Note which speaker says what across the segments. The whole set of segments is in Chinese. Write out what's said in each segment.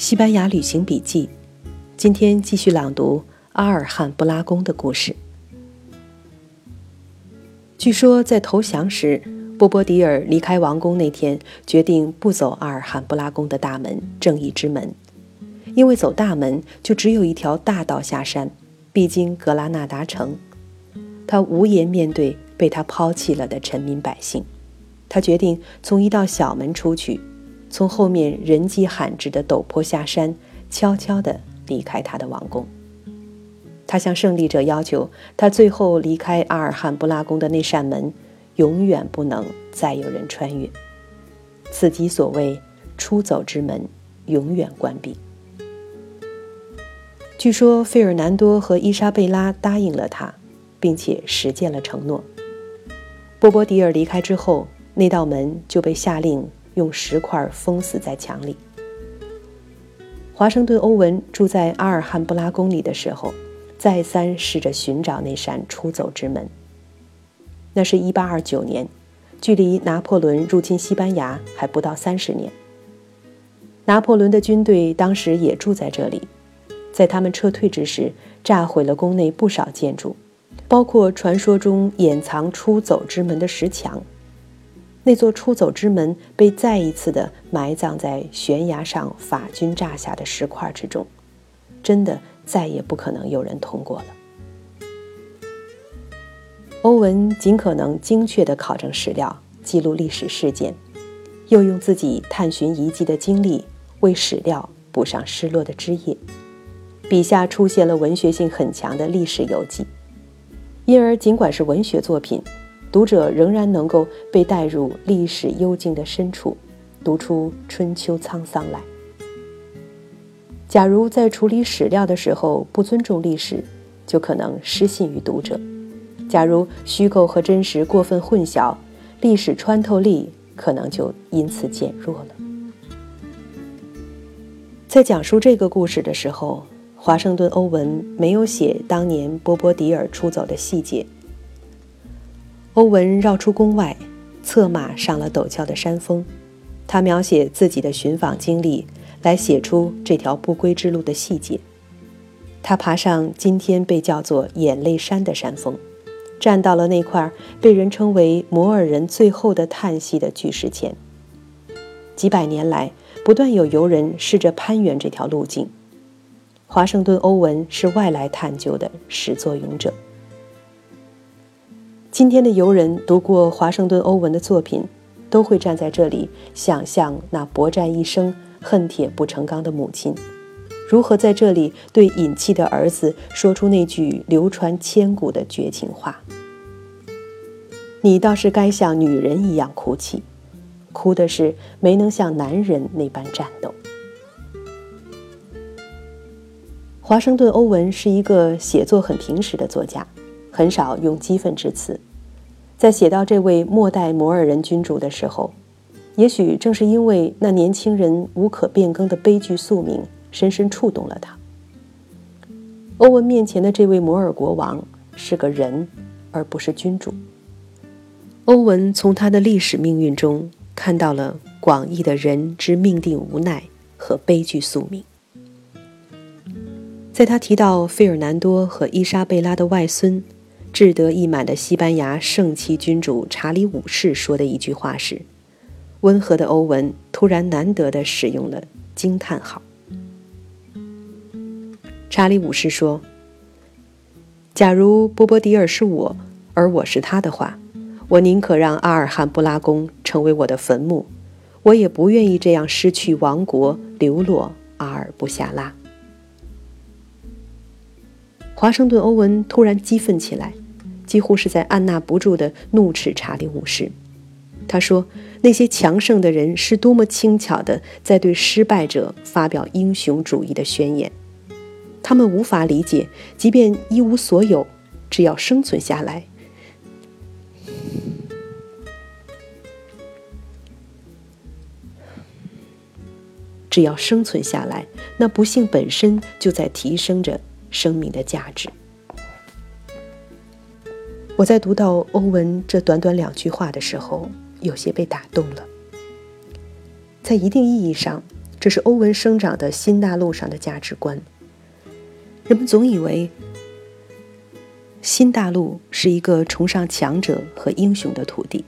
Speaker 1: 西班牙旅行笔记，今天继续朗读阿尔汉布拉宫的故事。据说在投降时，波波迪尔离开王宫那天，决定不走阿尔汉布拉宫的大门——正义之门，因为走大门就只有一条大道下山，必经格拉纳达城。他无颜面对被他抛弃了的臣民百姓，他决定从一道小门出去。从后面人迹罕至的陡坡下山，悄悄地离开他的王宫。他向胜利者要求，他最后离开阿尔汉布拉宫的那扇门，永远不能再有人穿越。此即所谓“出走之门，永远关闭”。据说费尔南多和伊莎贝拉答应了他，并且实践了承诺。波波迪尔离开之后，那道门就被下令。用石块封死在墙里。华盛顿·欧文住在阿尔汉布拉宫里的时候，再三试着寻找那扇出走之门。那是一八二九年，距离拿破仑入侵西班牙还不到三十年。拿破仑的军队当时也住在这里，在他们撤退之时，炸毁了宫内不少建筑，包括传说中掩藏出走之门的石墙。那座出走之门被再一次的埋葬在悬崖上法军炸下的石块之中，真的再也不可能有人通过了。欧文尽可能精确地考证史料，记录历史事件，又用自己探寻遗迹的经历为史料补上失落的枝叶，笔下出现了文学性很强的历史游记，因而尽管是文学作品。读者仍然能够被带入历史幽静的深处，读出春秋沧桑来。假如在处理史料的时候不尊重历史，就可能失信于读者；假如虚构和真实过分混淆，历史穿透力可能就因此减弱了。在讲述这个故事的时候，华盛顿·欧文没有写当年波波迪尔出走的细节。欧文绕出宫外，策马上了陡峭的山峰。他描写自己的寻访经历，来写出这条不归之路的细节。他爬上今天被叫做“眼泪山”的山峰，站到了那块被人称为摩尔人最后的叹息的巨石前。几百年来，不断有游人试着攀援这条路径。华盛顿·欧文是外来探究的始作俑者。今天的游人读过华盛顿·欧文的作品，都会站在这里想象那搏战一生、恨铁不成钢的母亲，如何在这里对隐气的儿子说出那句流传千古的绝情话：“你倒是该像女人一样哭泣，哭的是没能像男人那般战斗。”华盛顿·欧文是一个写作很平实的作家。很少用激愤之词，在写到这位末代摩尔人君主的时候，也许正是因为那年轻人无可变更的悲剧宿命，深深触动了他。欧文面前的这位摩尔国王是个人，而不是君主。欧文从他的历史命运中看到了广义的人之命定无奈和悲剧宿命。在他提到费尔南多和伊莎贝拉的外孙。志得意满的西班牙圣骑君主查理五世说的一句话是：“温和的欧文突然难得地使用了惊叹号。”查理五世说：“假如波波迪尔是我，而我是他的话，我宁可让阿尔汉布拉宫成为我的坟墓，我也不愿意这样失去王国，流落阿尔布夏拉。”华盛顿·欧文突然激愤起来。几乎是在按捺不住的怒斥查理五世。他说：“那些强盛的人是多么轻巧的在对失败者发表英雄主义的宣言。他们无法理解，即便一无所有，只要生存下来，只要生存下来，那不幸本身就在提升着生命的价值。”我在读到欧文这短短两句话的时候，有些被打动了。在一定意义上，这是欧文生长的新大陆上的价值观。人们总以为新大陆是一个崇尚强者和英雄的土地，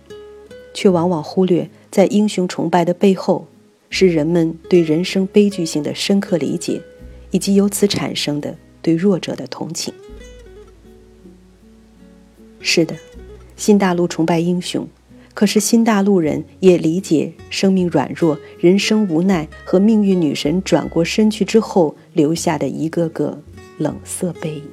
Speaker 1: 却往往忽略在英雄崇拜的背后，是人们对人生悲剧性的深刻理解，以及由此产生的对弱者的同情。是的，新大陆崇拜英雄。可是新大陆人也理解生命软弱、人生无奈和命运女神转过身去之后留下的一个个冷色背影。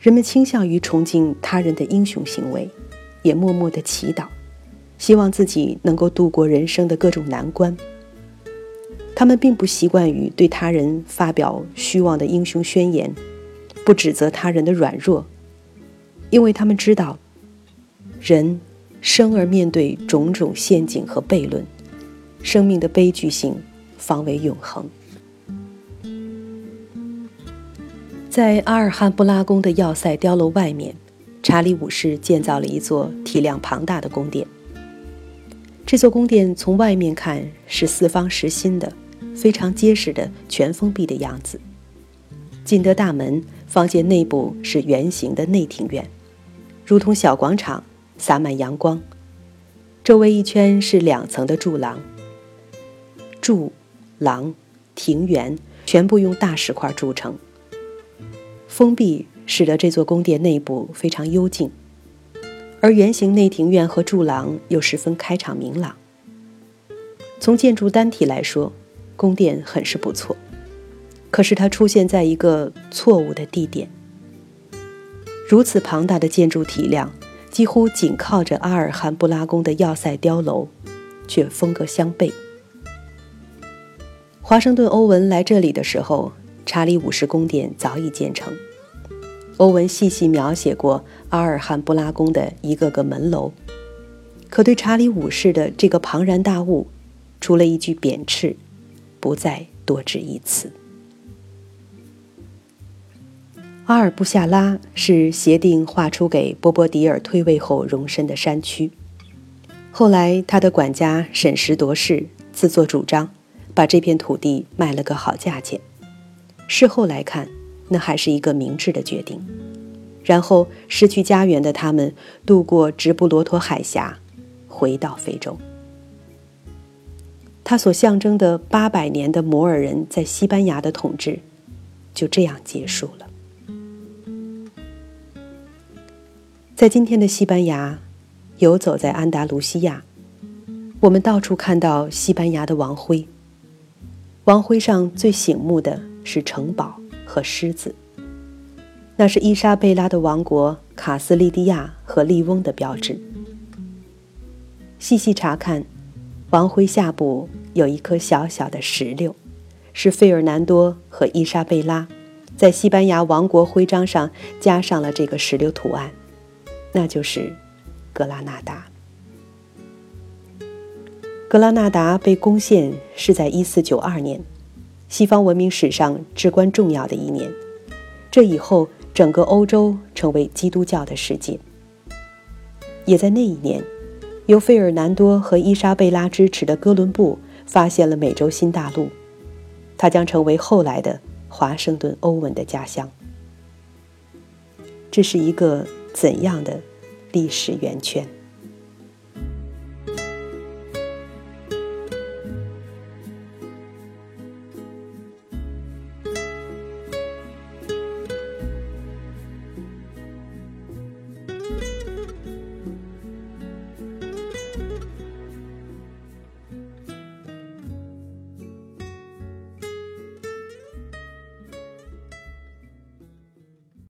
Speaker 1: 人们倾向于崇敬他人的英雄行为，也默默的祈祷，希望自己能够度过人生的各种难关。他们并不习惯于对他人发表虚妄的英雄宣言，不指责他人的软弱。因为他们知道，人生而面对种种陷阱和悖论，生命的悲剧性方为永恒。在阿尔汉布拉宫的要塞碉楼外面，查理五世建造了一座体量庞大的宫殿。这座宫殿从外面看是四方实心的，非常结实的全封闭的样子。进得大门，房间内部是圆形的内庭院。如同小广场，洒满阳光。周围一圈是两层的柱廊。柱、廊、庭园全部用大石块筑成。封闭使得这座宫殿内部非常幽静，而圆形内庭院和柱廊又十分开敞明朗。从建筑单体来说，宫殿很是不错。可是它出现在一个错误的地点。如此庞大的建筑体量，几乎紧靠着阿尔汉布拉宫的要塞碉楼，却风格相悖。华盛顿·欧文来这里的时候，查理五世宫殿早已建成。欧文细细描写过阿尔汉布拉宫的一个个门楼，可对查理五世的这个庞然大物，除了一句贬斥，不再多指一词。阿尔布夏拉是协定划出给波波迪尔退位后容身的山区。后来，他的管家审时度势，自作主张，把这片土地卖了个好价钱。事后来看，那还是一个明智的决定。然后，失去家园的他们渡过直布罗陀海峡，回到非洲。他所象征的八百年的摩尔人在西班牙的统治，就这样结束了。在今天的西班牙，游走在安达卢西亚，我们到处看到西班牙的王徽。王徽上最醒目的是城堡和狮子，那是伊莎贝拉的王国卡斯利蒂亚和利翁的标志。细细查看，王徽下部有一颗小小的石榴，是费尔南多和伊莎贝拉在西班牙王国徽章上加上了这个石榴图案。那就是格拉纳达。格拉纳达被攻陷是在1492年，西方文明史上至关重要的一年。这以后，整个欧洲成为基督教的世界。也在那一年，由费尔南多和伊莎贝拉支持的哥伦布发现了美洲新大陆，它将成为后来的华盛顿·欧文的家乡。这是一个。怎样的历史圆圈？